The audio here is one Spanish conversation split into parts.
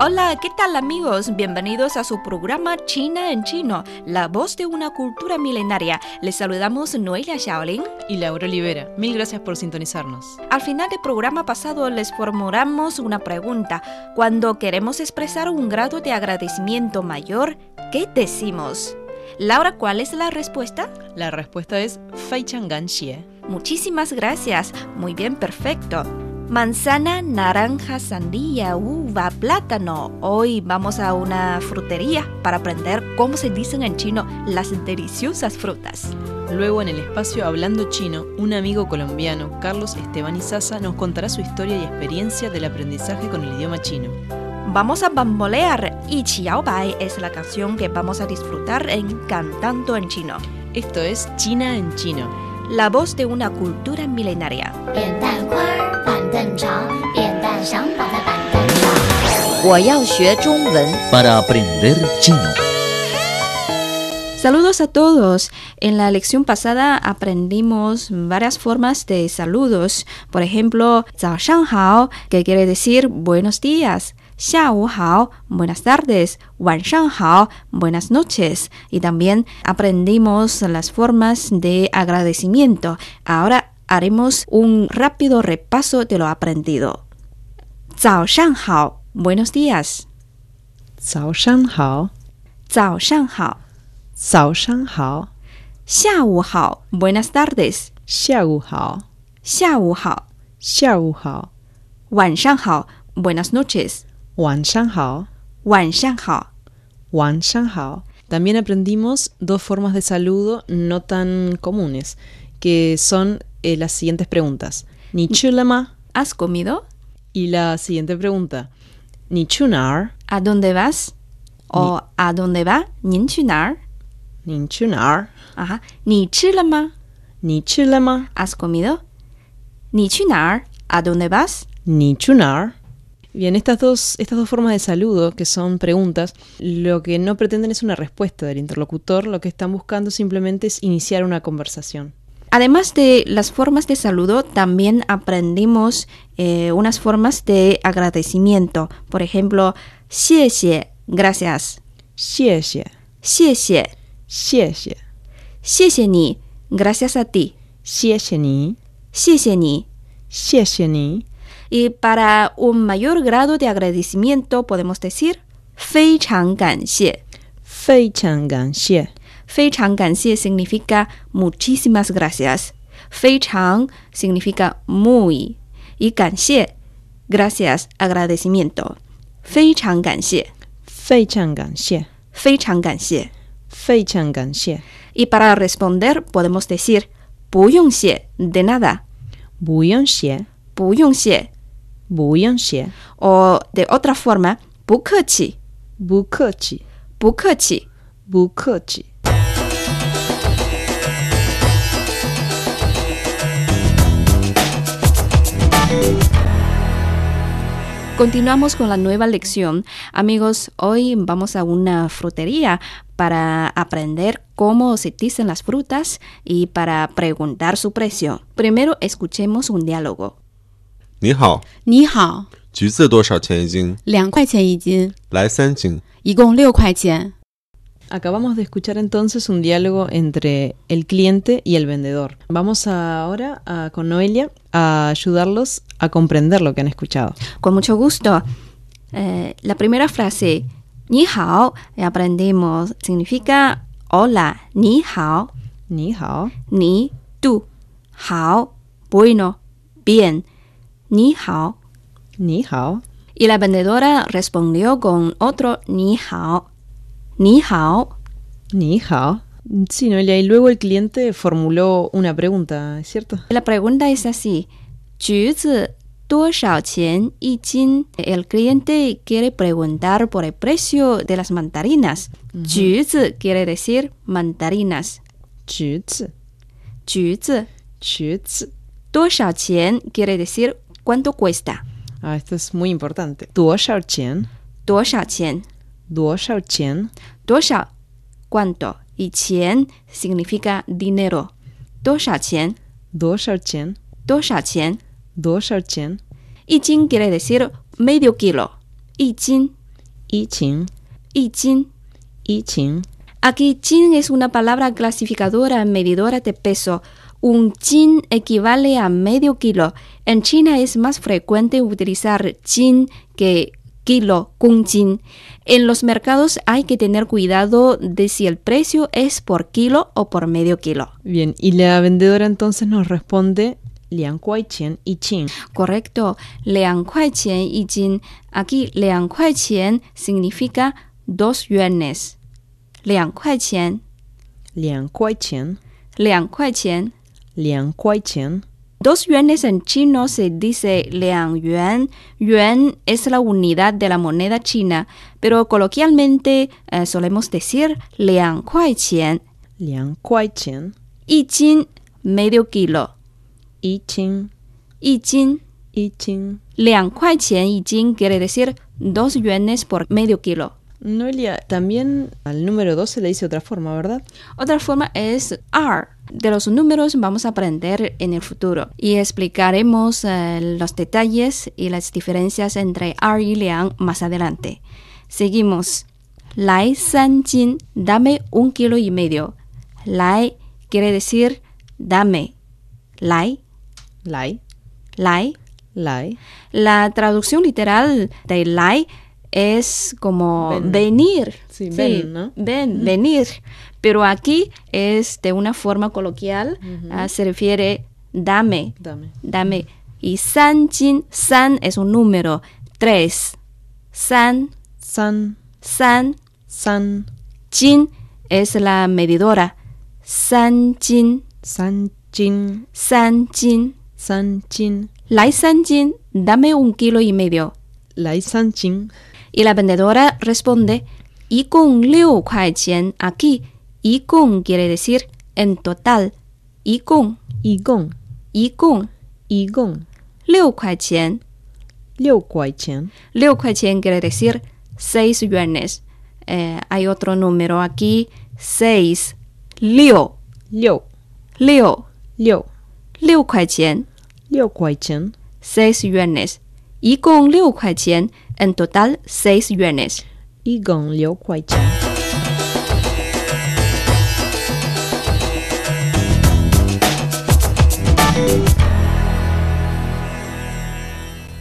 Hola, ¿qué tal amigos? Bienvenidos a su programa China en Chino, la voz de una cultura milenaria. Les saludamos Noelia Shaolin. y Laura Olivera. Mil gracias por sintonizarnos. Al final del programa pasado les formulamos una pregunta. Cuando queremos expresar un grado de agradecimiento mayor, ¿qué decimos? Laura, ¿cuál es la respuesta? La respuesta es Fei Chang. Muchísimas gracias. Muy bien, perfecto. Manzana, naranja, sandía, uva, plátano. Hoy vamos a una frutería para aprender cómo se dicen en chino las deliciosas frutas. Luego, en el espacio Hablando Chino, un amigo colombiano, Carlos Esteban Izaza, nos contará su historia y experiencia del aprendizaje con el idioma chino. Vamos a bambolear y Qiao Bai es la canción que vamos a disfrutar en Cantando en Chino. Esto es China en Chino. La voz de una cultura milenaria. 扁担宽儿板凳长，扁担想绑在板凳上。我要学中文。 Para aprender chino. Saludos a todos. En la lección pasada aprendimos varias formas de saludos. Por ejemplo, 早上好, que quiere decir buenos días. 下午好, buenas tardes. 晚上好, buenas noches. Y también aprendimos las formas de agradecimiento. Ahora haremos un rápido repaso de lo aprendido. Zao shan hao, buenos días. Zao shan hao. Zao shan hao. Zao shan hao. Xia hao, buenas tardes. Xia wu hao. Xia wu hao. Xia hao. Wan shan hao, buenas noches. Wan shan hao. Wan shan hao. Wan shan hao. También aprendimos dos formas de saludo no tan comunes, que son eh, las siguientes preguntas. Nichulama. ¿Has comido? Y la siguiente pregunta. Nichunar. ¿A dónde vas? ¿O ni, a dónde va? Ninchunar. Ninchunar. Ajá. Nichulama. Nichulama. ¿Has comido? Nichunar. ¿A dónde vas? Nichunar. Bien, estas dos, estas dos formas de saludo, que son preguntas, lo que no pretenden es una respuesta del interlocutor, lo que están buscando simplemente es iniciar una conversación. Además de las formas de saludo, también aprendimos eh, unas formas de agradecimiento. Por ejemplo, xie xie, gracias. Gracias a ti. Xie Y para un mayor grado de agradecimiento podemos decir, fei chang xie. Fei chang xie 非常感谢 significa muchísimas gracias. 非常 significa muy. Y 感谢 gracias, agradecimiento. 非常感谢,非常感谢，非常感谢.非常感谢。 Y para responder podemos decir 不用谢 de nada. 不用谢，不用谢.不用谢， O de otra forma 不客气,不客气，不客气.不客气。 Continuamos con la nueva lección. Amigos, hoy vamos a una frutería para aprender cómo se dicen las frutas y para preguntar su precio. Primero escuchemos un diálogo. 你好，你好，橘子多少钱一斤？两块钱一斤，来三斤。一共六块钱。 Acabamos de escuchar entonces un diálogo entre el cliente y el vendedor. Vamos ahora a- con Noelia a ayudarlos a comprender lo que han escuchado. Con mucho gusto. Eh, la primera frase, ni hao, eh, aprendimos, significa hola, ni hao, Ni hao, ni, tú, hao, bueno, bien, ni hao. ni hao, Y la vendedora respondió con otro ni hao. Ni hao. ni hao. Sí, Noelia, y luego el cliente formuló una pregunta, ¿es cierto? La pregunta es así. 橘子 多少钱一斤? El cliente quiere preguntar por el precio de las mandarinas. 橘子 quiere decir mandarinas. 橘子，橘子橘子。多少钱 quiere decir cuánto cuesta. Ah, esto es muy importante. 多少钱？多少钱? 多少钱？多少 cuánto y 钱 significa dinero. 多少钱?多少钱？多少钱?多少钱？一斤 quiere decir medio kilo. 一斤一斤，一斤一斤。 Aquí jin es una palabra clasificadora medidora de peso. Un jin equivale a medio kilo. En China es más frecuente utilizar jin que kilo, kungjin. En los mercados hay que tener cuidado de si el precio es por kilo o por medio kilo. Bien, y la vendedora entonces nos responde liang qian y qin. Correcto, liang qian y qin. Aquí liang qian significa dos yuanes. Liang qian. Liang qian. Liang qian. Liang qian. Dos yuanes en chino se dice liang yuan. Yuan es la unidad de la moneda china, pero coloquialmente eh, solemos decir liang kuai qian. Liang kuai qian. Y qin, medio kilo. Y qin. Y qin. Y qin. Liang kuai qian y qin quiere decir dos yuanes por medio kilo. Noelia, también al número 2 se le dice otra forma, ¿verdad? Otra forma es R. De los números vamos a aprender en el futuro y explicaremos eh, los detalles y las diferencias entre R y Liang más adelante. Seguimos. Lai san jin, dame un kilo y medio. Lai quiere decir dame. Lai, Lai, lai. lai. La traducción literal de lai es como Ven. venir. Sí, ven, ¿no? Ven, venir. Pero aquí es de una forma coloquial, ah, se refiere dame, Dame. dame. Y san jin, san es un número, tres. San, San, san, san, jin es la medidora. San jin, san jin, san jin. san jin. Lai san jin, dame un kilo y medio. Lai san jin. Y la vendedora responde, y con liu kuai qian aquí. Y con quiere decir en total. Y con. Y con. Y con. Y con. Liu kuai qian. Liu kuai qian. Liu kuai qian quiere decir seis yuanes. Eh, hay otro número aquí. Seis. Liu. Liu. Liu. Liu. Liu kuai qian. Liu kuai qian. Seis yuanes. Y con liu kuai qian, en total seis yuanes. 一共六块钱。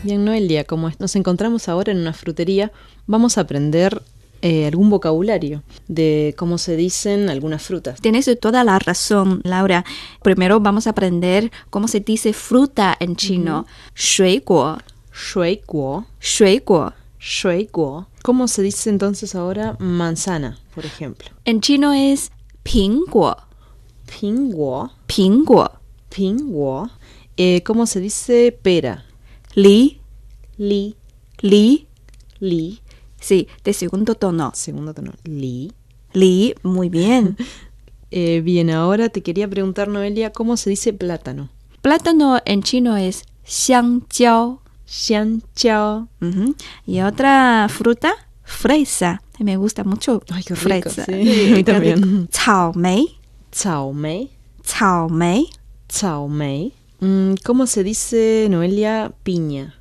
Bien, Noelia, como nos encontramos ahora en una frutería, vamos a aprender eh, algún vocabulario de cómo se dicen algunas frutas. Tienes toda la razón, Laura. Primero vamos a aprender cómo se dice fruta en chino. 水果, Shui guo. Shui guo. Shui guo. ¿Cómo se dice entonces ahora manzana, por ejemplo? En chino es ping guo. Ping guo. Ping guo. Ping guo. Eh, ¿Cómo se dice pera? Li. Li. Li. Li. Sí, de segundo tono. Segundo tono. Li. Li, muy bien. Eh, bien, ahora te quería preguntar, Noelia, ¿cómo se dice plátano? Plátano en chino es xiangjiao xianqiao. Uh. Y otra fruta, fresa. Me gusta mucho. Ay, qué fresa. Sí, también. Rico. Chao mei. Chao mei. Chao mei. Chao mei. Mm, ¿Cómo se dice, Noelia, piña?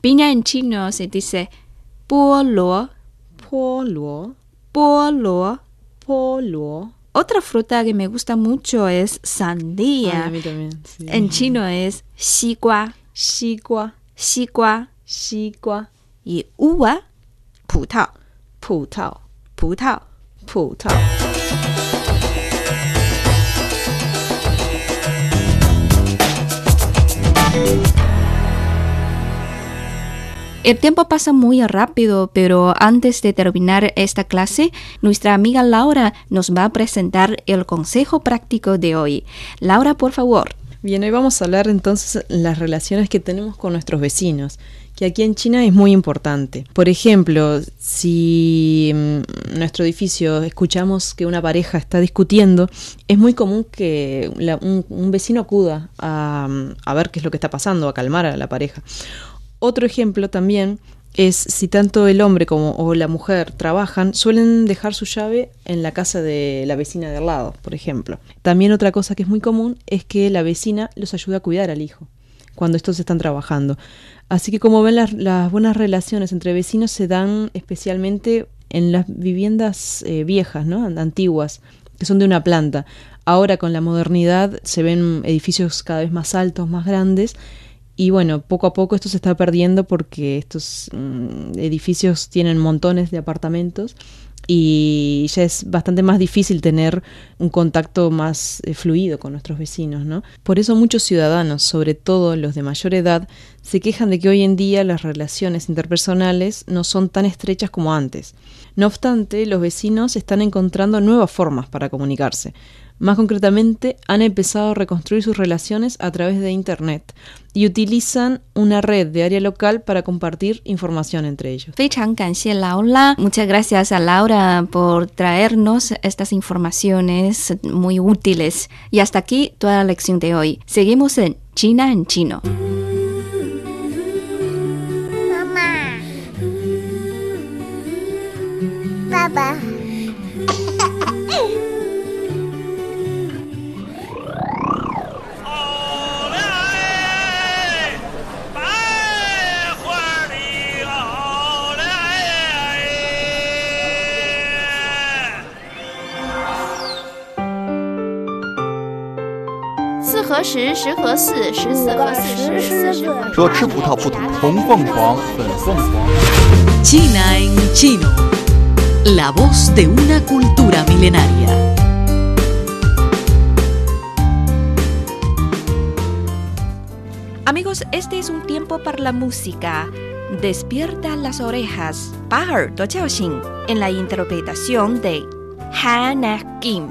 Piña en chino se dice polo. Polo. Polo. Polo. Otra fruta que me gusta mucho es sandía. A mí también. En chino es xigua. Xigua. 西瓜,西瓜.西瓜, Y uva, 葡萄,葡萄,葡萄.葡萄. El tiempo pasa muy rápido, pero antes de terminar esta clase, nuestra amiga Laura nos va a presentar el consejo práctico de hoy. Laura, por favor. Bien, hoy vamos a hablar entonces las relaciones que tenemos con nuestros vecinos, que aquí en China es muy importante. Por ejemplo, si en nuestro edificio escuchamos que una pareja está discutiendo, es muy común que un, vecino acuda a, a ver qué es lo que está pasando, a calmar a la pareja. Otro ejemplo también es si tanto el hombre como o la mujer trabajan, suelen dejar su llave en la casa de la vecina de al lado, por ejemplo. También otra cosa que es muy común es que la vecina los ayuda a cuidar al hijo cuando estos están trabajando. Así que como ven las, buenas relaciones entre vecinos se dan especialmente en las viviendas eh, viejas, ¿no? antiguas, que son de una planta. Ahora con la modernidad se ven edificios cada vez más altos, más grandes, y bueno, poco a poco esto se está perdiendo porque estos mm, edificios tienen montones de apartamentos y ya es bastante más difícil tener un contacto más eh, fluido con nuestros vecinos, ¿no? Por eso muchos ciudadanos, sobre todo los de mayor edad, se quejan de que hoy en día las relaciones interpersonales no son tan estrechas como antes. No obstante, los vecinos están encontrando nuevas formas para comunicarse. Más concretamente, han empezado a reconstruir sus relaciones a través de Internet y utilizan una red de área local para compartir información entre ellos. Muchas gracias a Laura por traernos estas informaciones muy útiles. Y hasta aquí toda la lección de hoy. Seguimos en China en chino. Mamá. Papá. 四合十，十合四，十四合四，十四十合说吃葡萄不吐红凤凰，粉凤凰。 China en chino. La voz de una cultura milenaria. Amigos, este es un tiempo para la música. Despierta las orejas. Pájaro Xin en la interpretación de Hannah Kim.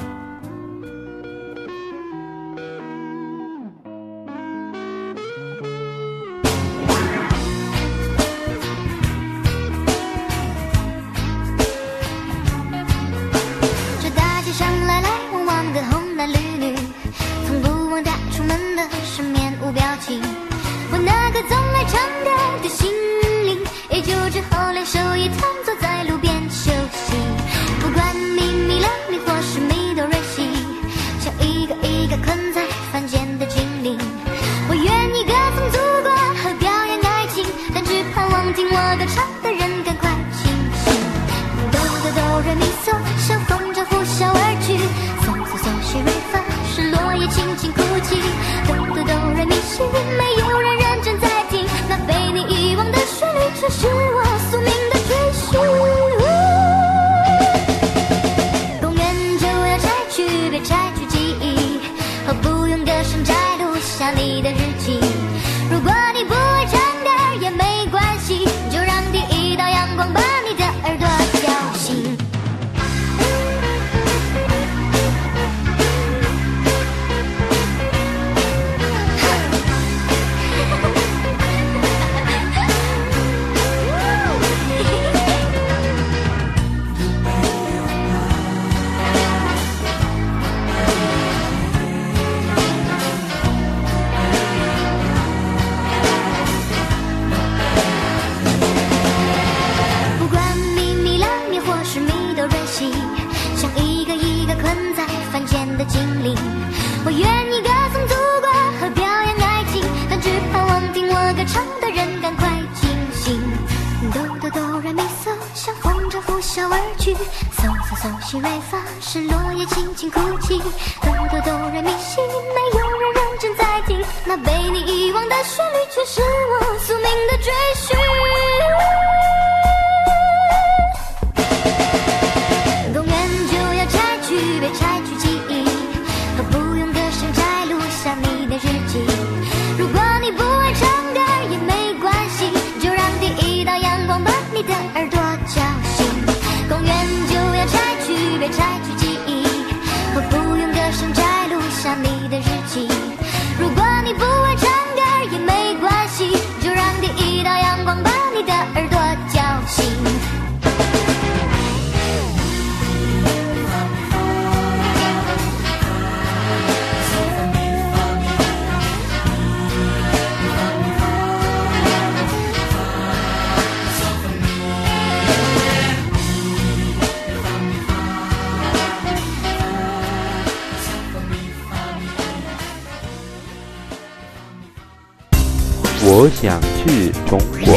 我想去中国。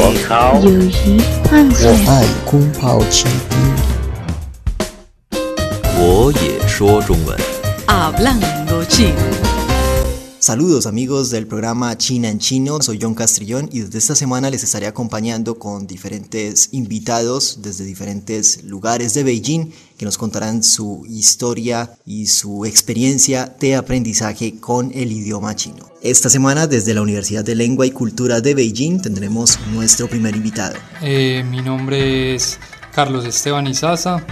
友谊万岁！我爱宫保鸡丁。我也说中文。Hablando chino. Saludos amigos del programa China en Chino, soy John Castrillón y desde esta semana les estaré acompañando con diferentes invitados desde diferentes lugares de Beijing que nos contarán su historia y su experiencia de aprendizaje con el idioma chino. Esta semana desde la Universidad de Lengua y Cultura de Beijing tendremos nuestro primer invitado. Eh, mi nombre es Carlos Esteban Izaza,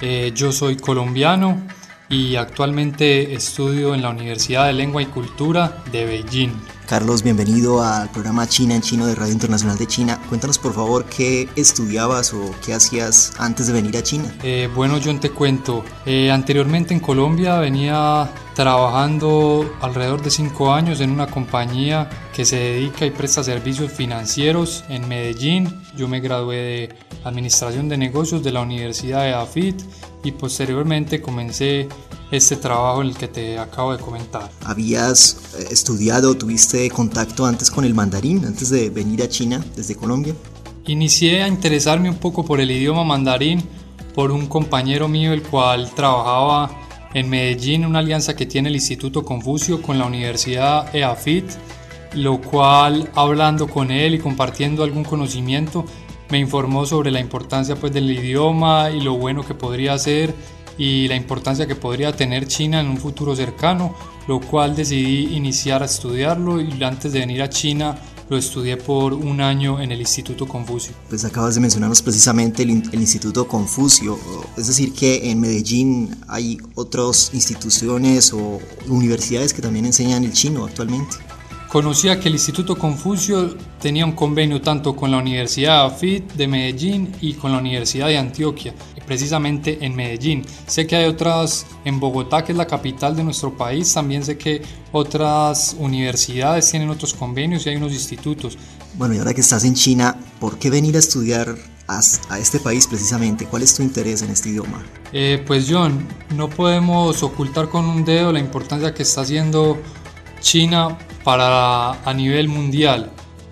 eh, yo soy colombiano y actualmente estudio en la Universidad de Lengua y Cultura de Beijing. Carlos, bienvenido al programa China en Chino de Radio Internacional de China. Cuéntanos por favor qué estudiabas o qué hacías antes de venir a China. Eh, bueno, John, te cuento. Eh, anteriormente en Colombia venía trabajando alrededor de cinco años en una compañía que se dedica y presta servicios financieros en Medellín. Yo me gradué de Administración de Negocios de la Universidad de AFIT y posteriormente comencé este trabajo en el que te acabo de comentar. ¿Habías estudiado, tuviste contacto antes con el mandarín, antes de venir a China desde Colombia? Inicié a interesarme un poco por el idioma mandarín por un compañero mío el cual trabajaba en Medellín, una alianza que tiene el Instituto Confucio con la Universidad EAFIT, lo cual hablando con él y compartiendo algún conocimiento me informó sobre la importancia pues del idioma y lo bueno que podría ser y la importancia que podría tener China en un futuro cercano, lo cual decidí iniciar a estudiarlo y antes de venir a China lo estudié por un año en el Instituto Confucio. Pues acabas de mencionarnos precisamente el, el, Instituto Confucio, es decir, que en Medellín hay otras instituciones o universidades que también enseñan el chino actualmente. Conocía que el Instituto Confucio tenía un convenio tanto con la Universidad AFIT de Medellín y con la Universidad de Antioquia, precisamente en Medellín. Sé que hay otras en Bogotá, que es la capital de nuestro país, también sé que otras universidades tienen otros convenios y hay unos institutos. Bueno, y ahora que estás en China, ¿por qué venir a estudiar a, este país precisamente? ¿Cuál es tu interés en este idioma? Eh, pues John, no podemos ocultar con un dedo la importancia que está haciendo China para a nivel mundial.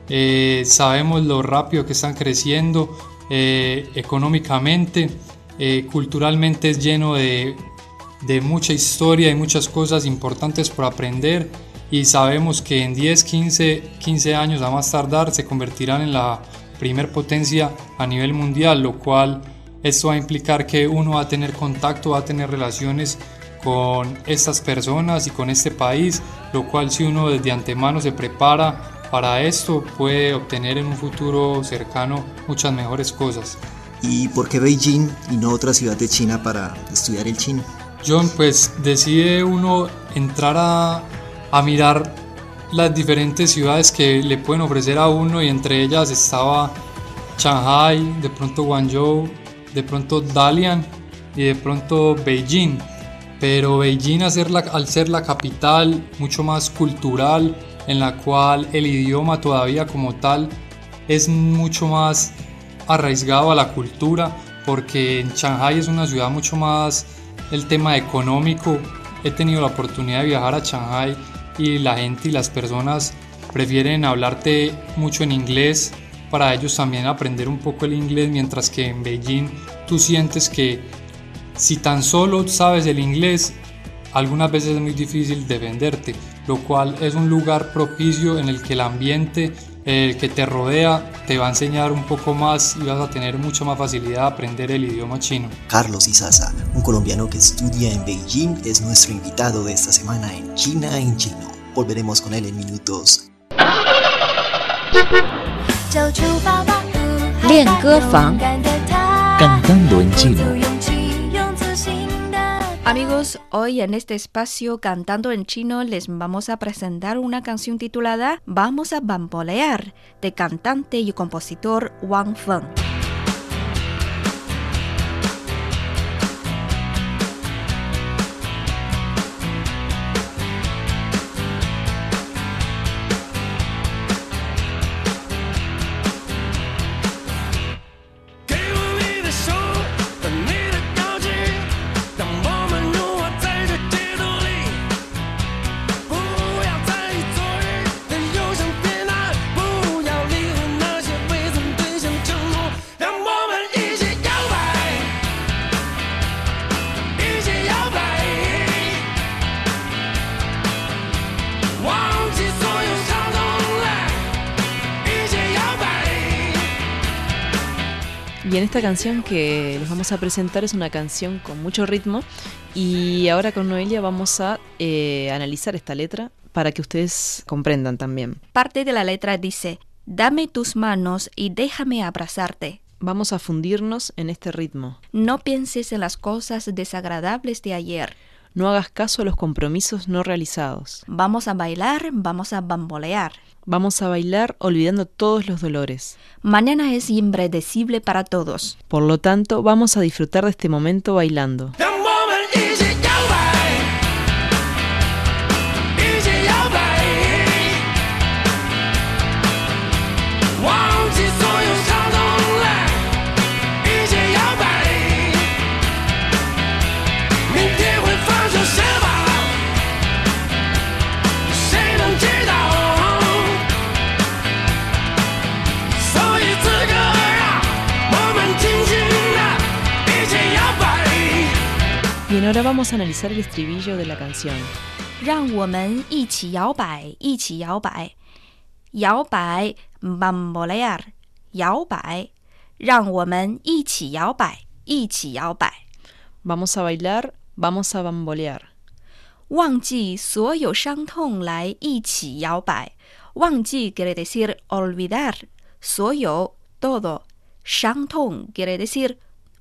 Eh, sabemos lo rápido que están creciendo eh, económicamente, eh, culturalmente es lleno de, de, mucha historia y muchas cosas importantes por aprender y sabemos que en 10, 15, 15 años a más tardar se convertirán en la primer potencia a nivel mundial, lo cual esto va a implicar que uno va a tener contacto, va a tener relaciones con estas personas y con este país, lo cual si uno desde antemano se prepara para esto puede obtener en un futuro cercano muchas mejores cosas. ¿Y por qué Beijing y no otra ciudad de China para estudiar el chino? John, pues decide uno entrar a, a mirar las diferentes ciudades que le pueden ofrecer a uno y entre ellas estaba Shanghai, de pronto Guangzhou, de pronto Dalian y de pronto Beijing pero Beijing al ser, la, al ser la capital mucho más cultural, en la cual el idioma todavía como tal es mucho más arraigado a la cultura, porque en Shanghai es una ciudad mucho más el tema económico. He tenido la oportunidad de viajar a Shanghai y la gente y las personas prefieren hablarte mucho en inglés para ellos también aprender un poco el inglés, mientras que en Beijing tú sientes que si tan solo sabes el inglés, algunas veces es muy difícil defenderte, lo cual es un lugar propicio en el que el ambiente que te rodea te va a enseñar un poco más y vas a tener mucha más facilidad de aprender el idioma chino. Carlos Izaza, un colombiano que estudia en Beijing, es nuestro invitado de esta semana en China en Chino. Volveremos con él en minutos. Cantando en chino. Amigos, hoy en este espacio Cantando en Chino les vamos a presentar una canción titulada Vamos a bambolear de cantante y compositor Wang Feng. Bien, esta canción que les vamos a presentar es una canción con mucho ritmo y ahora con Noelia vamos a eh, analizar esta letra para que ustedes comprendan también. Parte de la letra dice, dame tus manos y déjame abrazarte. Vamos a fundirnos en este ritmo. No pienses en las cosas desagradables de ayer. No hagas caso a los compromisos no realizados. Vamos a bailar, vamos a bambolear. Vamos a bailar olvidando todos los dolores. Mañana es impredecible para todos. Por lo tanto, vamos a disfrutar de este momento bailando. 让 ahora vamos a analizar el estribillo de la canción. 让我们一起摇摆，一起摇摆，摇摆 bambolear，摇摆，让我们一起摇摆，一起摇摆， Vamos a bailar, vamos a bambolear. 忘记所有伤痛来一起摇摆。忘记 quiere decir olvidar，所有 todo，伤痛 quiere decir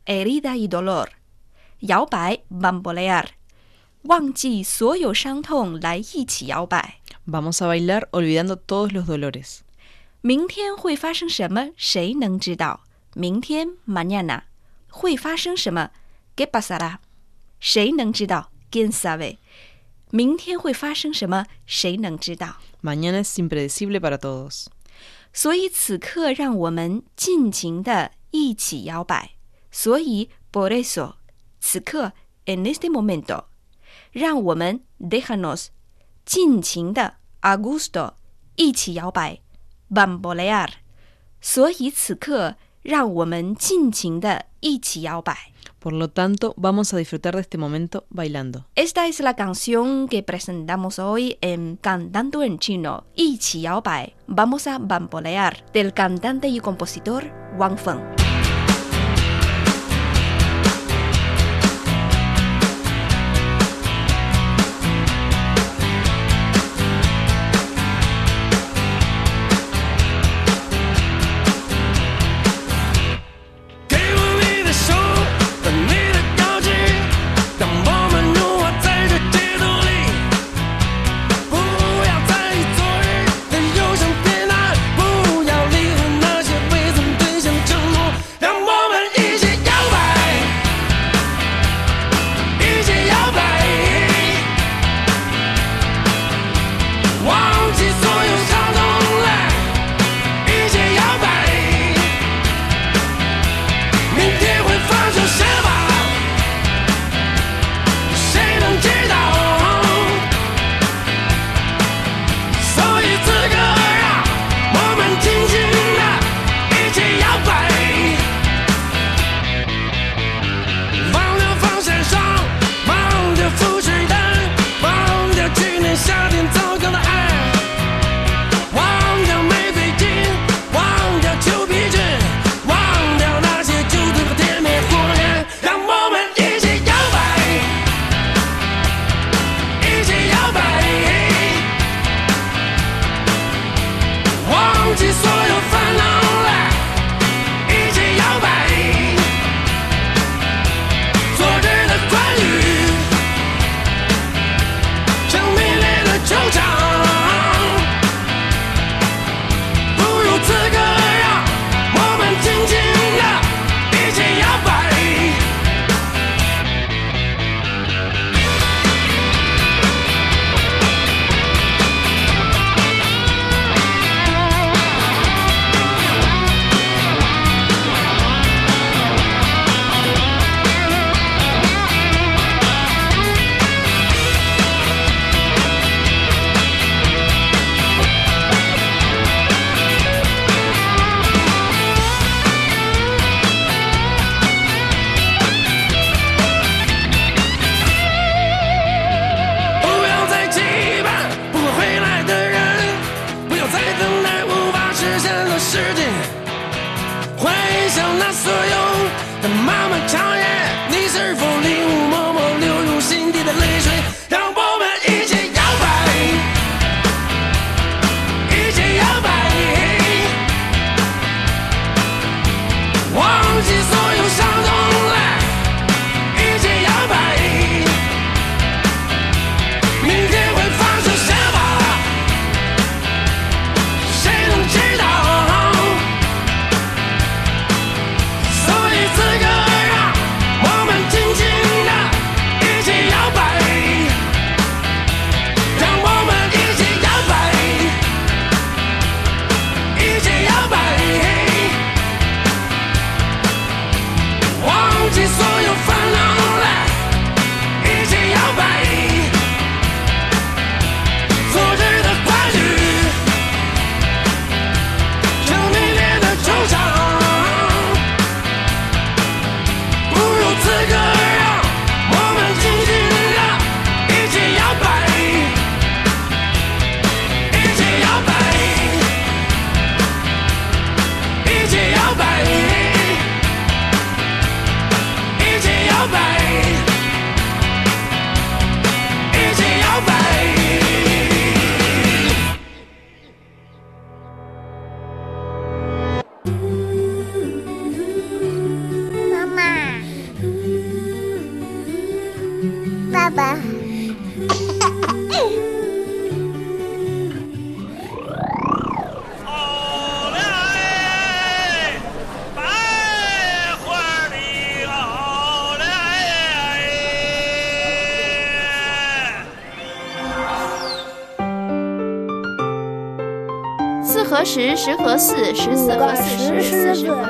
herida y dolor， 摇摆 bambolear，忘记所有伤痛来一起摇摆。 Vamos a bailar olvidando todos los dolores. 明天会发生什么？谁能知道？明天 mañana 会发生什么？¿Qué pasará？谁能知道？¿Quién sabe？明天会发生什么？谁能知道？ Mañana es impredecible para todos. 所以此刻让我们尽情的一起摇摆。所以 por eso 此刻 en este momento 让我们 déjanos 尽情的 a gusto 一起摇摆 bambolear。所以此刻让我们尽情的一起摇摆。 Por lo tanto, vamos a disfrutar de este momento bailando. Esta es la canción que presentamos hoy en Cantando en Chino, 一起摇摆 Vamos a bambolear, del cantante y compositor Wang Feng.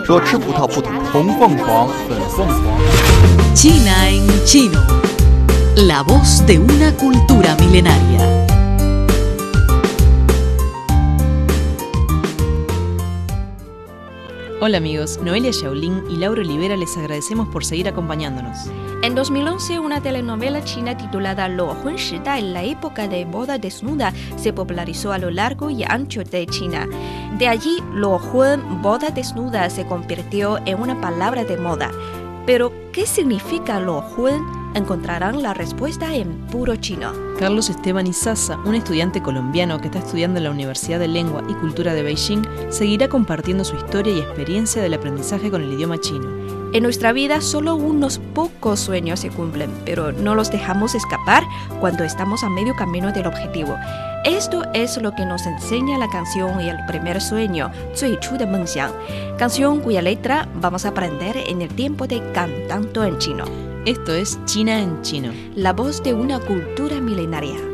说吃葡萄不吐红凤凰，粉凤凰。 China en chino. La voz de una cultura milenaria. Hola amigos, Noelia Shaolin y Laura Olivera les agradecemos por seguir acompañándonos. En 2011, una telenovela china titulada Lo Hun Shidai, la época de boda desnuda, se popularizó a lo largo y ancho de China. De allí, Lo Hun, boda desnuda, se convirtió en una palabra de moda. Pero, ¿qué significa Lo Hun? encontrarán la respuesta en puro chino. Carlos Esteban Izaza, un estudiante colombiano que está estudiando en la Universidad de Lengua y Cultura de Beijing, seguirá compartiendo su historia y experiencia del aprendizaje con el idioma chino. En nuestra vida solo unos pocos sueños se cumplen, pero no los dejamos escapar cuando estamos a medio camino del objetivo. Esto es lo que nos enseña la canción y el primer sueño, Zui Chu de Mengxiang, canción cuya letra vamos a aprender en el tiempo de cantando en chino. Esto es China en chino. La voz de una cultura milenaria.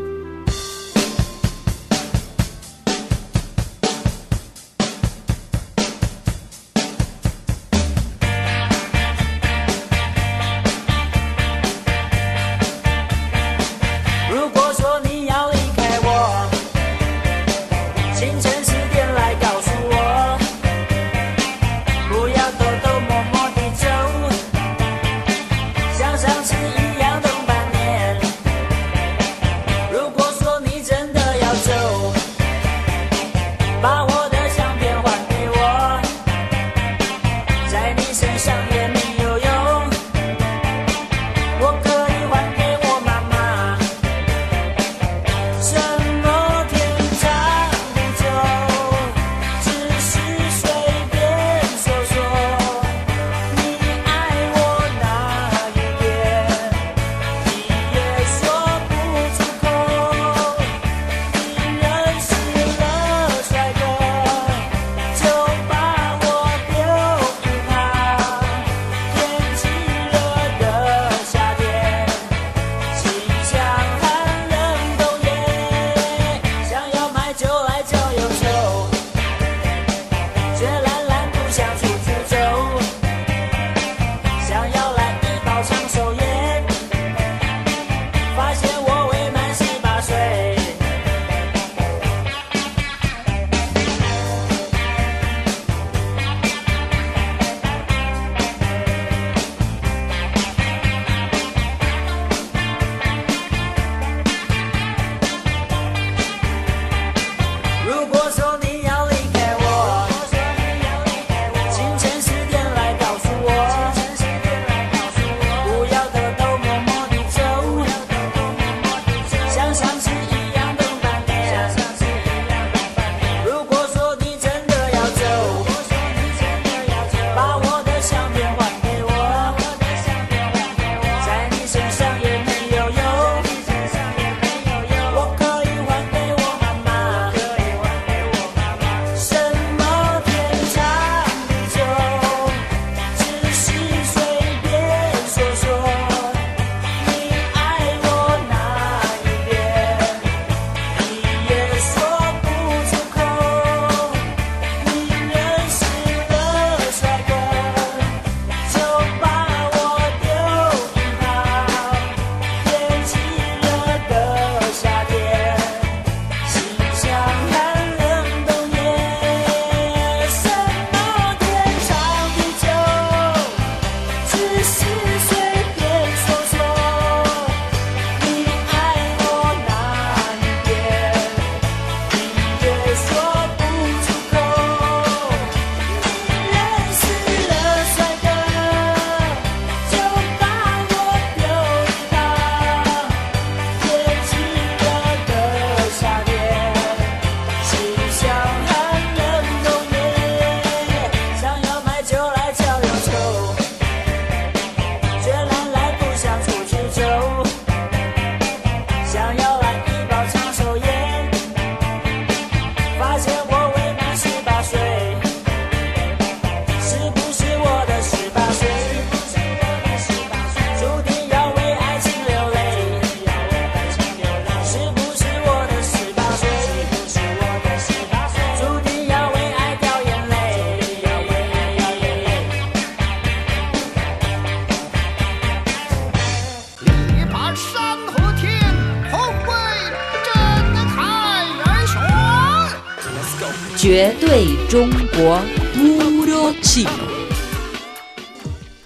中国 Puro chino.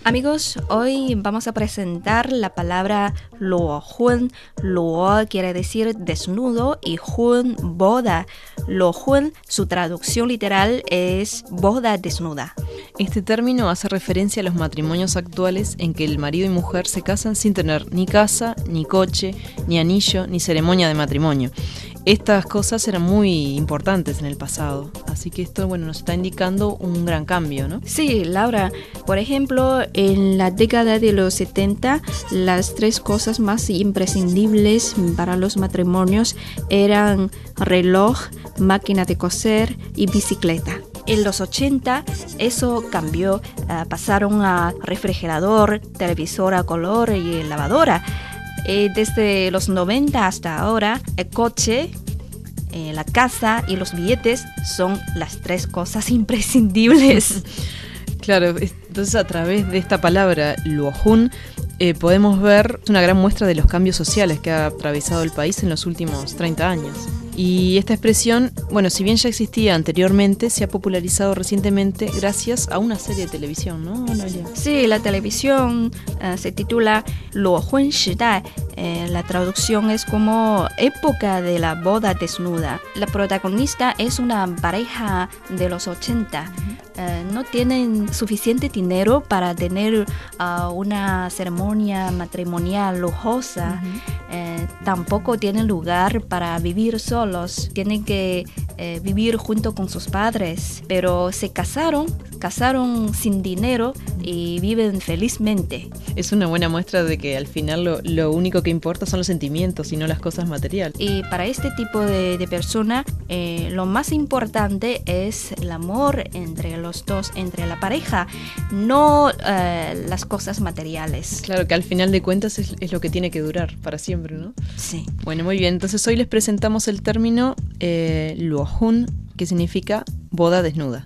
Amigos, hoy vamos a presentar la palabra luo hun. Luo quiere decir desnudo y hun boda. Luo hun, su traducción literal es boda desnuda. Este término hace referencia a los matrimonios actuales en que el marido y mujer se casan sin tener ni casa, ni coche, ni anillo, ni ceremonia de matrimonio. Estas cosas eran muy importantes en el pasado, así que esto bueno, nos está indicando un gran cambio, ¿no? Sí, Laura. Por ejemplo, en la década de los 70, las tres cosas más imprescindibles para los matrimonios eran reloj, máquina de coser y bicicleta. En los 80 eso cambió, uh, pasaron a refrigerador, televisor a color y lavadora. Eh, desde los 90 hasta ahora, el coche, eh, la casa y los billetes son las tres cosas imprescindibles. claro, entonces a través de esta palabra, luojun, eh, podemos ver una gran muestra de los cambios sociales que ha atravesado el país en los últimos 30 años. Y esta expresión, bueno, si bien ya existía anteriormente, se ha popularizado recientemente gracias a una serie de televisión, ¿no, Noelia? Sí, la televisión uh, se titula Luo Hun Shidai. Eh, la traducción es como época de la boda desnuda. La protagonista es una pareja de los 80. Uh, no tienen suficiente dinero para tener uh, una ceremonia matrimonial lujosa. Uh -huh. tampoco tienen lugar para vivir solos. Tienen que eh, vivir junto con sus padres. Pero se casaron, casaron sin dinero y viven felizmente. Es una buena muestra de que al final lo, lo único que importa son los sentimientos y no las cosas materiales. Y para este tipo de, de persona, eh, lo más importante es el amor entre los dos, entre la pareja, no eh, las cosas materiales. Claro, que al final de cuentas es, es, lo que tiene que durar para siempre, ¿no? Sí. Bueno, muy bien. Entonces hoy les presentamos el término eh, luohun, que significa boda desnuda.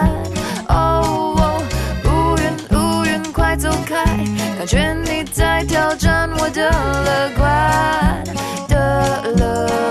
感觉你在挑战我的乐观的乐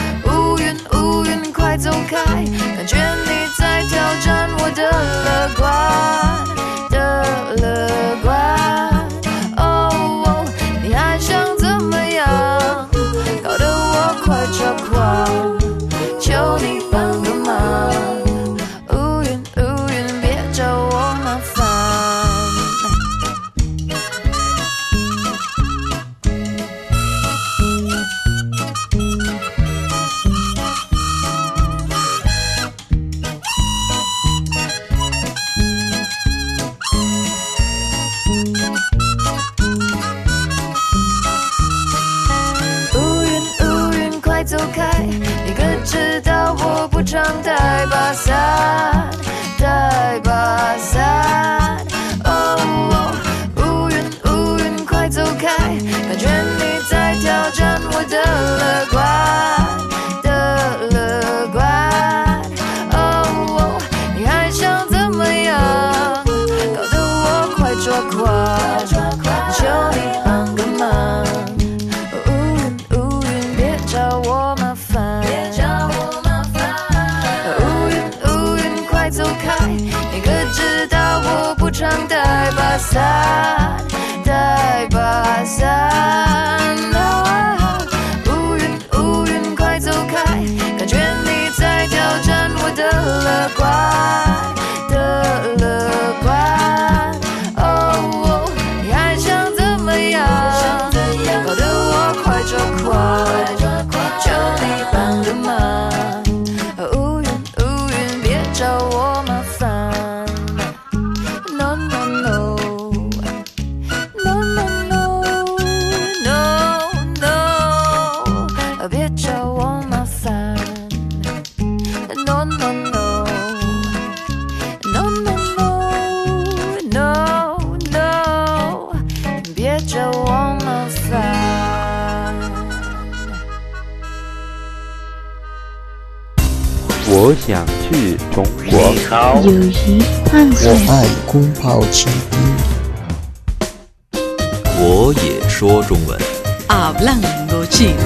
快走开！感觉你在挑战我的乐观的乐观。散带把伞啊乌云乌云快走开感觉你在挑战我的乐观。友谊万岁！我爱空抛弃我也说中文。 Hablando chino.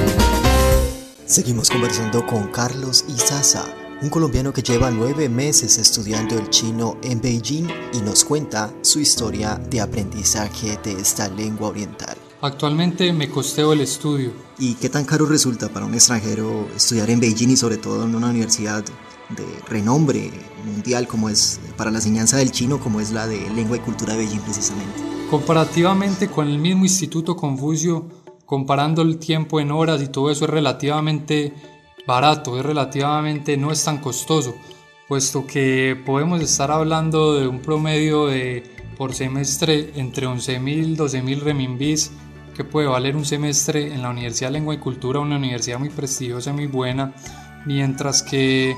Seguimos conversando con Carlos Izaza, un colombiano que lleva nueve meses estudiando el chino en Beijing y nos cuenta su historia de aprendizaje de esta lengua oriental. Actualmente me costeo el estudio. ¿Y qué tan caro resulta para un extranjero estudiar en Beijing y sobre todo en una universidad de renombre mundial como es para la enseñanza del chino como es la de lengua y cultura de Beijing precisamente? Comparativamente con el mismo Instituto Confucio, comparando el tiempo en horas y todo eso es relativamente barato, es relativamente no es tan costoso, puesto que podemos estar hablando de un promedio de por semestre entre 11.000 y 12.000 renminbis que puede valer un semestre en la Universidad de Lengua y Cultura, una universidad muy prestigiosa muy buena, mientras que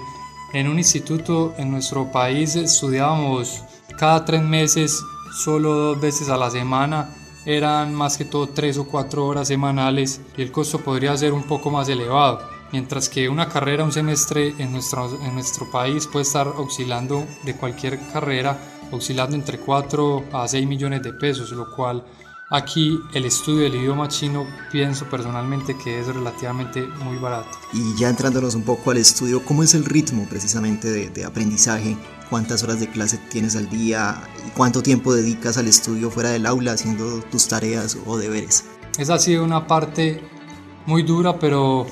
en un instituto en nuestro país estudiábamos cada tres meses, solo dos veces a la semana, eran más que todo tres o cuatro horas semanales y el costo podría ser un poco más elevado, mientras que una carrera, un semestre en nuestro, en nuestro país puede estar oscilando de cualquier carrera, oscilando entre 4 a 6 millones de pesos, lo cual aquí el estudio del idioma chino pienso personalmente que es relativamente muy barato. Y ya entrándonos un poco al estudio, ¿cómo es el ritmo precisamente de, de aprendizaje? ¿Cuántas horas de clase tienes al día? ¿Y cuánto tiempo dedicas al estudio fuera del aula haciendo tus tareas o deberes? Esa ha sido una parte muy dura, pero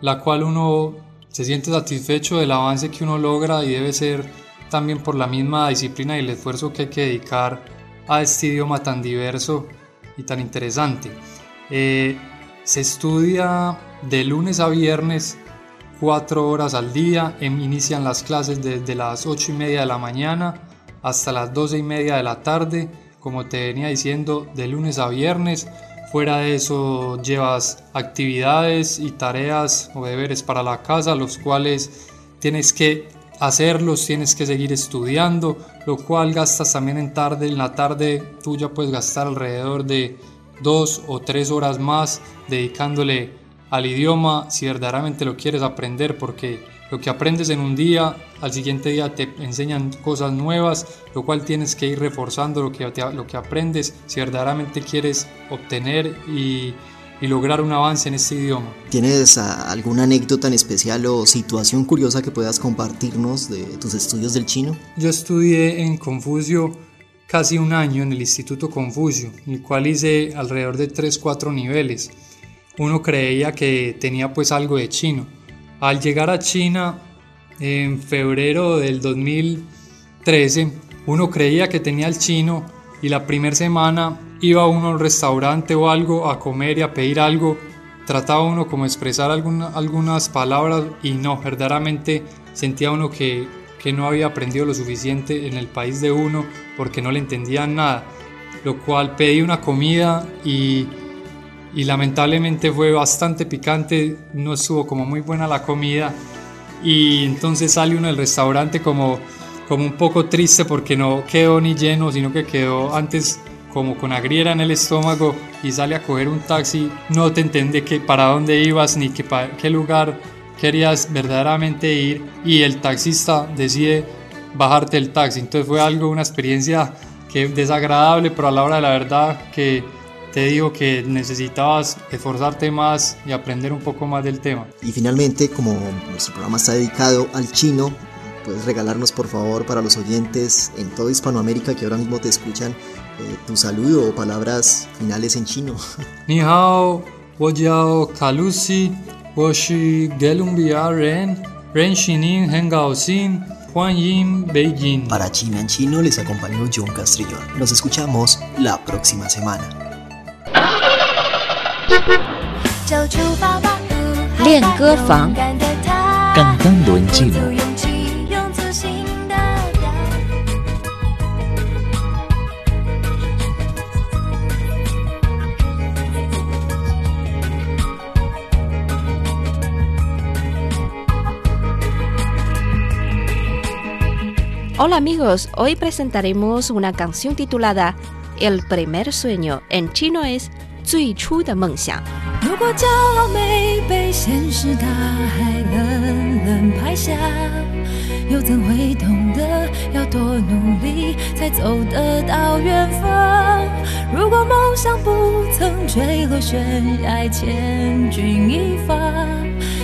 la cual uno se siente satisfecho del avance que uno logra y debe ser también por la misma disciplina y el esfuerzo que hay que dedicar a este idioma tan diverso y tan interesante. Eh, se estudia de lunes a viernes cuatro horas al día, em- inician las clases desde las ocho y media de la mañana hasta las doce y media de la tarde, como te venía diciendo, de lunes a viernes. Fuera de eso llevas actividades y tareas o deberes para la casa, los cuales tienes que hacerlos, tienes que seguir estudiando, lo cual gastas también en tarde, en la tarde tú ya puedes gastar alrededor de dos o tres horas más dedicándole al idioma si verdaderamente lo quieres aprender porque lo que aprendes en un día al siguiente día te enseñan cosas nuevas lo cual tienes que ir reforzando lo que, lo que aprendes si verdaderamente quieres obtener y, y lograr un avance en este idioma ¿Tienes ah, alguna anécdota en especial o situación curiosa que puedas compartirnos de tus estudios del chino? Yo estudié en Confucio casi un año en el Instituto Confucio, el cual hice alrededor de 3-4 niveles. Uno creía que tenía pues algo de chino. Al llegar a China en febrero del 2013, uno creía que tenía el chino y la primera semana iba uno a un restaurante o algo a comer y a pedir algo, trataba uno como expresar alguna- algunas palabras y no, verdaderamente sentía uno que, que no había aprendido lo suficiente en el país de uno porque no le entendían nada, lo cual pedí una comida y, y lamentablemente fue bastante picante, no estuvo como muy buena la comida y entonces sale uno del restaurante como, como un poco triste porque no quedó ni lleno, sino que quedó antes como con agriera en el estómago y sale a coger un taxi, no te entiende que para dónde ibas ni para qué lugar querías verdaderamente ir y el taxista decide bajarte el taxi. Entonces fue algo, una experiencia que desagradable, pero a la hora de la verdad que te digo que necesitabas esforzarte más y aprender un poco más del tema. Y finalmente, como nuestro programa está dedicado al chino, puedes regalarnos por favor para los oyentes en toda Hispanoamérica que ahora mismo te escuchan tu saludo o palabras finales en chino. Ni hao, wo jiao kalusi, wo shi gelumbia ren, ren hengao sin, Juan Yin Beijing. Para China en Chino les acompañó John Castrillón. Nos escuchamos la próxima semana. Cantando en chino. Hola amigos, hoy presentaremos una canción titulada El primer sueño. En chino es 最初的梦想。如果骄傲没被现实大海冷冷拍下，又怎会懂得要多努力才走得到远方？如果梦想不曾坠落悬崖，千钧一发，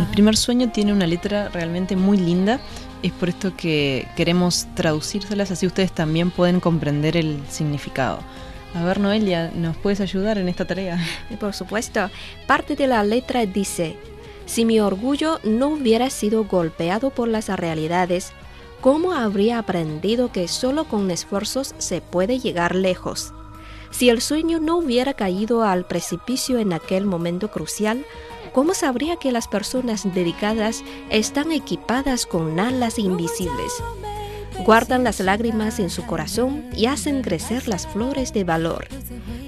El primer sueño tiene una letra realmente muy linda. Es por esto que queremos traducírselas así ustedes también pueden comprender el significado. A ver, Noelia, ¿nos puedes ayudar en esta tarea? Por supuesto, parte de la letra dice, si mi orgullo no hubiera sido golpeado por las realidades, ¿cómo habría aprendido que solo con esfuerzos se puede llegar lejos? Si el sueño no hubiera caído al precipicio en aquel momento crucial, ¿cómo sabría que las personas dedicadas están equipadas con alas invisibles? guardan las lágrimas en su corazón y hacen crecer las flores de valor.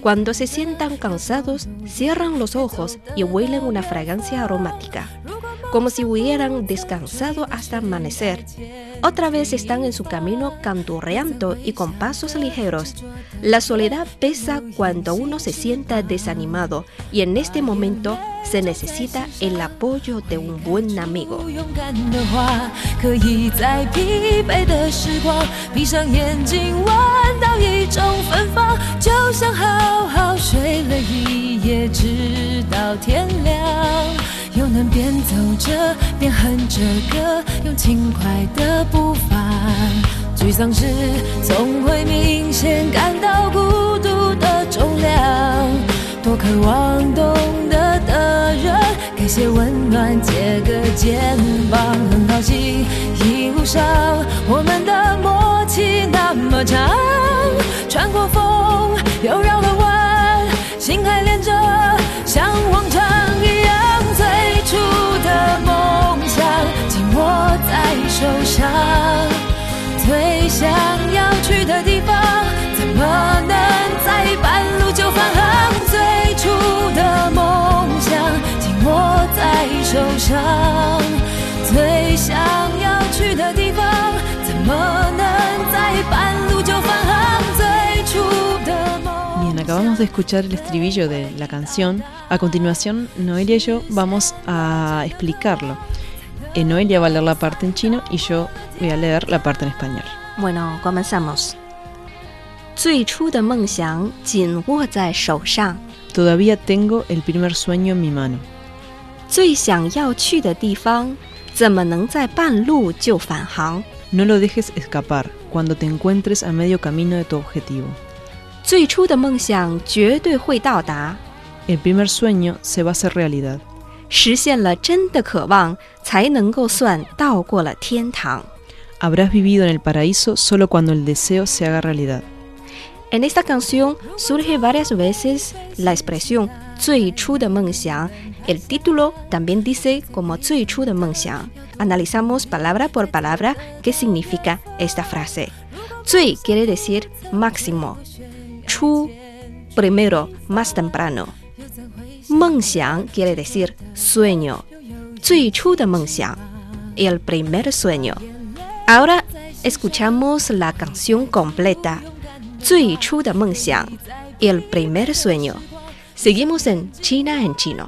Cuando se sientan cansados, cierran los ojos y huelen una fragancia aromática, como si hubieran descansado hasta amanecer. Otra vez están en su camino canturreando y con pasos ligeros. La soledad pesa cuando uno se sienta desanimado y en este momento se necesita el apoyo de un buen amigo. 又能边走着边哼着歌，用轻快的步伐。沮丧时总会明显感到孤独的重量，多渴望懂得的人给些温暖，借个肩膀。很高兴一路上我们的默契那么长，穿过风又绕了弯，心还连着，像在手上。最想要去的地方，怎么能在半路就返航？最初的梦想紧握在手上，最想要去的地方，怎么能在半路就返航？最初的梦。 Bien, acabamos de escuchar el estribillo de la canción. A continuación, Noelia y yo vamos a explicarlo. Noelia va a leer la parte en chino y yo voy a leer la parte en español. Bueno, comenzamos. Todavía tengo el primer sueño en mi mano. No lo dejes escapar cuando te encuentres a medio camino de tu objetivo. El primer sueño se va a hacer realidad. 实现了真的渴望，才能够算到过了天堂。 Habrás vivido en el paraíso solo cuando el deseo se haga realidad. En esta canción surge varias veces la expresión 最初的梦想. El título también dice como 最初的梦想. Analizamos palabra por palabra qué significa esta frase. 最 quiere decir máximo. 初 primero, más temprano. 梦想 quiere decir sueño. 最初的梦想 el primer sueño. Ahora escuchamos la canción completa 最初的梦想 El primer sueño. Seguimos en China en chino.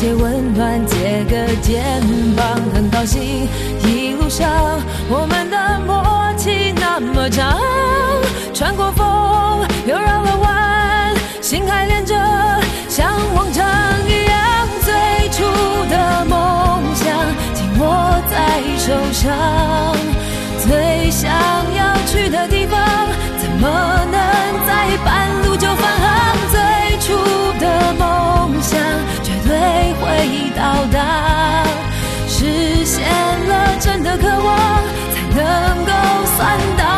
些温暖，借个肩膀，很高兴一路上我们的默契那么长，穿过风又绕了弯，心还连着，像往常一样，最初的梦想紧握在手上，最想要去的地方，怎么能在半路会到达，实现了真的渴望，才能够算到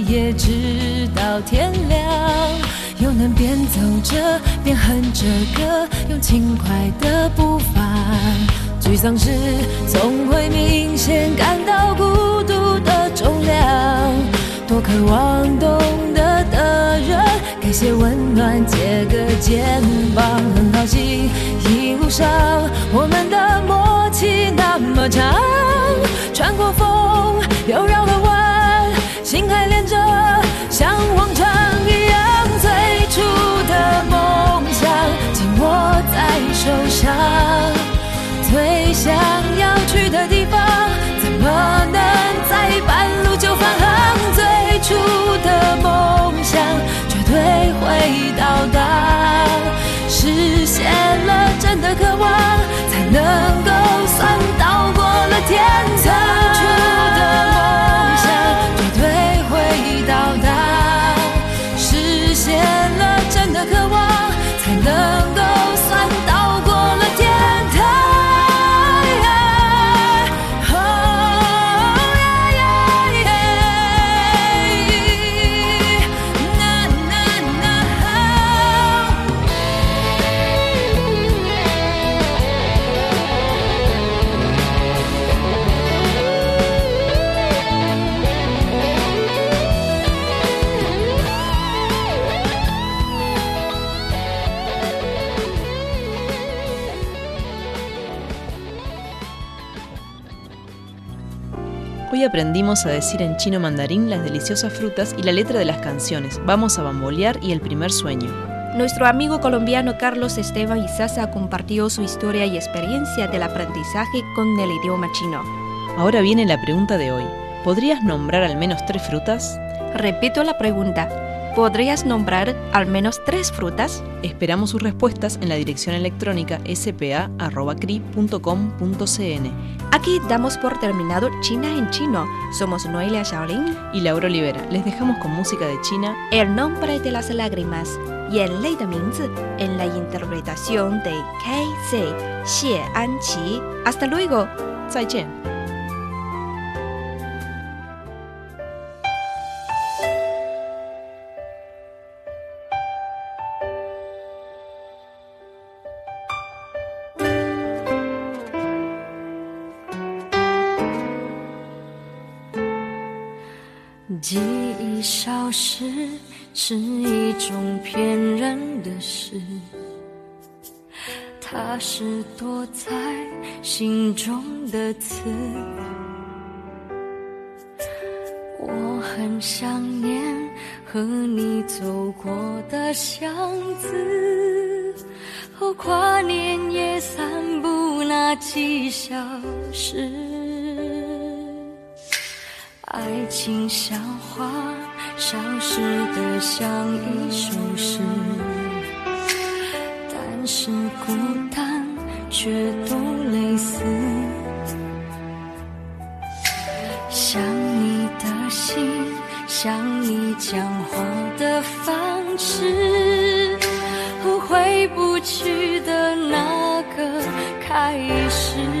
夜，直到天亮，又能边走着边哼着歌，用轻快的步伐。沮丧时总会明显感到孤独的重量，多渴望懂得的人。给些温暖，借个肩膀，很高兴一路上我们的默契那么长，穿过风又绕了受伤，最想要去的地方，怎么能在半路就返航？最初的梦想。绝对会到达，实现了真的渴望，才能够算到过了天堂。最初的 aprendimos a decir en chino mandarín las deliciosas frutas y la letra de las canciones. Vamos a bambolear y el primer sueño. Nuestro amigo colombiano Carlos Esteban Izaza compartió su historia y experiencia del aprendizaje con el idioma chino. Ahora viene la pregunta de hoy. ¿Podrías nombrar al menos tres frutas? Repito la pregunta. ¿Podrías nombrar al menos tres frutas? Esperamos sus respuestas en la dirección electrónica spa.cri.com.cn. Aquí damos por terminado China en chino. Somos Noelia Shaolin y Laura Olivera. Les dejamos con música de China. El nombre de las lágrimas. Yan Lei de Mingzi en la interpretación de KZ Xie Anqi. Hasta luego. 再见。消失是一种骗人的事，它是躲在心中的刺。我很想念和你走过的巷子，和跨年夜散步那几小时。爱情像花，消失的像一首诗，但是孤单却都类似。想你的心，想你讲话的方式，和回不去的那个开始。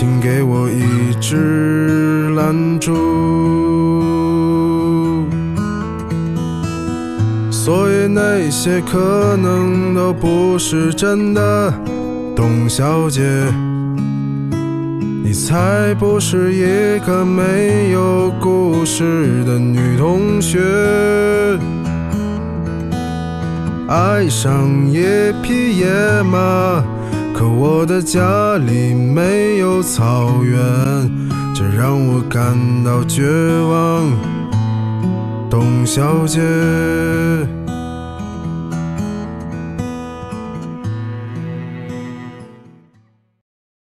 请给我一支蜡烛。所以那些可能都不是真的，董小姐，你才不是一个没有故事的女同学。爱上一匹野马，可我的家里没有草原，这让我感到绝望。董小姐。